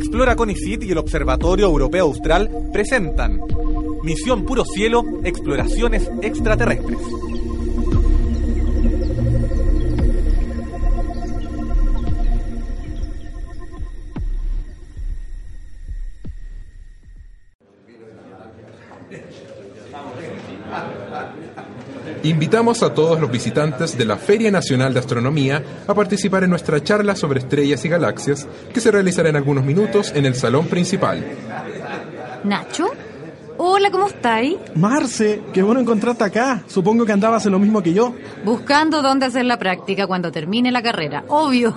Explora CONICIT y el Observatorio Europeo Austral presentan Misión Puro Cielo, Exploraciones Extraterrestres. Invitamos a todos los visitantes de la Feria Nacional de Astronomía a participar en nuestra charla sobre estrellas y galaxias que se realizará en algunos minutos en el salón principal. Nacho, hola, ¿cómo estáis? Marce, qué bueno encontrarte acá. Supongo que andabas en lo mismo que yo. Buscando dónde hacer la práctica cuando termine la carrera, obvio.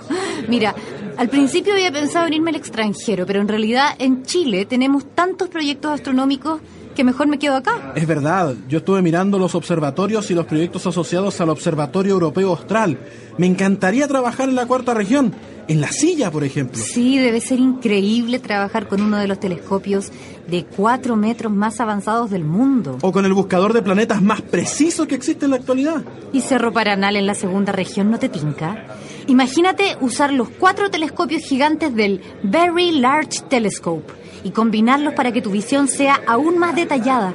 Mira, al principio había pensado en irme al extranjero, pero en realidad en Chile tenemos tantos proyectos astronómicos que mejor me quedo acá. Es verdad, yo estuve mirando los observatorios y los proyectos asociados al Observatorio Europeo Austral. Me encantaría trabajar en la cuarta región, en la silla, por ejemplo. Sí, debe ser increíble trabajar con uno de los telescopios de cuatro metros más avanzados del mundo. O con el buscador de planetas más preciso que existe en la actualidad. ¿Y Cerro Paranal en la segunda región no te tinca? Imagínate usar los cuatro telescopios gigantes del Very Large Telescope y combinarlos para que tu visión sea aún más detallada.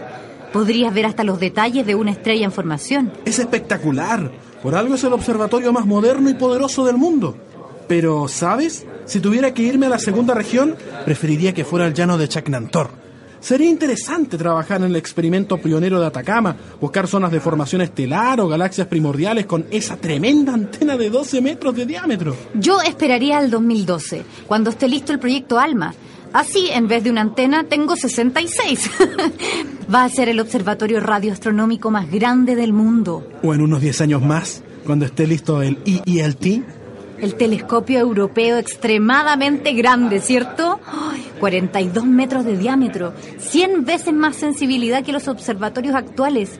Podrías ver hasta los detalles de una estrella en formación. Es espectacular. Por algo es el observatorio más moderno y poderoso del mundo. Pero, ¿sabes? Si tuviera que irme a la segunda región, preferiría que fuera el llano de Chacnantor. Sería interesante trabajar en el experimento pionero de Atacama, buscar zonas de formación estelar o galaxias primordiales con esa tremenda antena de 12 metros de diámetro. Yo esperaría al 2012, cuando esté listo el proyecto ALMA. Así, en vez de una antena, tengo 66. Va a ser el observatorio radioastronómico más grande del mundo. O en unos 10 años más, cuando esté listo el EELT. El telescopio europeo extremadamente grande, ¿cierto? Ay, 42 metros de diámetro, 100 veces más sensibilidad que los observatorios actuales.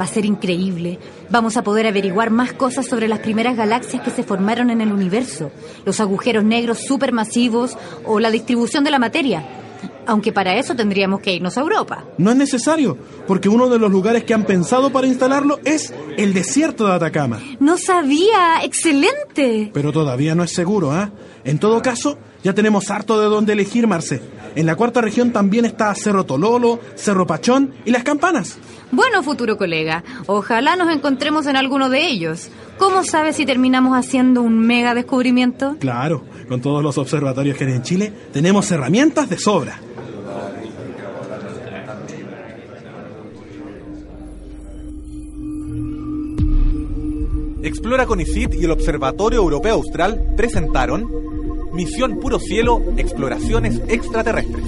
Va a ser increíble. Vamos a poder averiguar más cosas sobre las primeras galaxias que se formaron en el universo, los agujeros negros supermasivos o la distribución de la materia. Aunque para eso tendríamos que irnos a Europa. No es necesario, porque uno de los lugares que han pensado para instalarlo es el desierto de Atacama. No sabía, excelente. Pero todavía no es seguro, ¿ah? En todo caso, ya tenemos harto de dónde elegir, Marce. En la cuarta región también está Cerro Tololo, Cerro Pachón y Las Campanas. Bueno, futuro colega, ojalá nos encontremos en alguno de ellos. ¿Cómo sabes si terminamos haciendo un mega descubrimiento? Claro, con todos los observatorios que hay en Chile, tenemos herramientas de sobra. Explora CONICIT y el Observatorio Europeo Austral presentaron Misión Puro Cielo, Exploraciones Extraterrestres.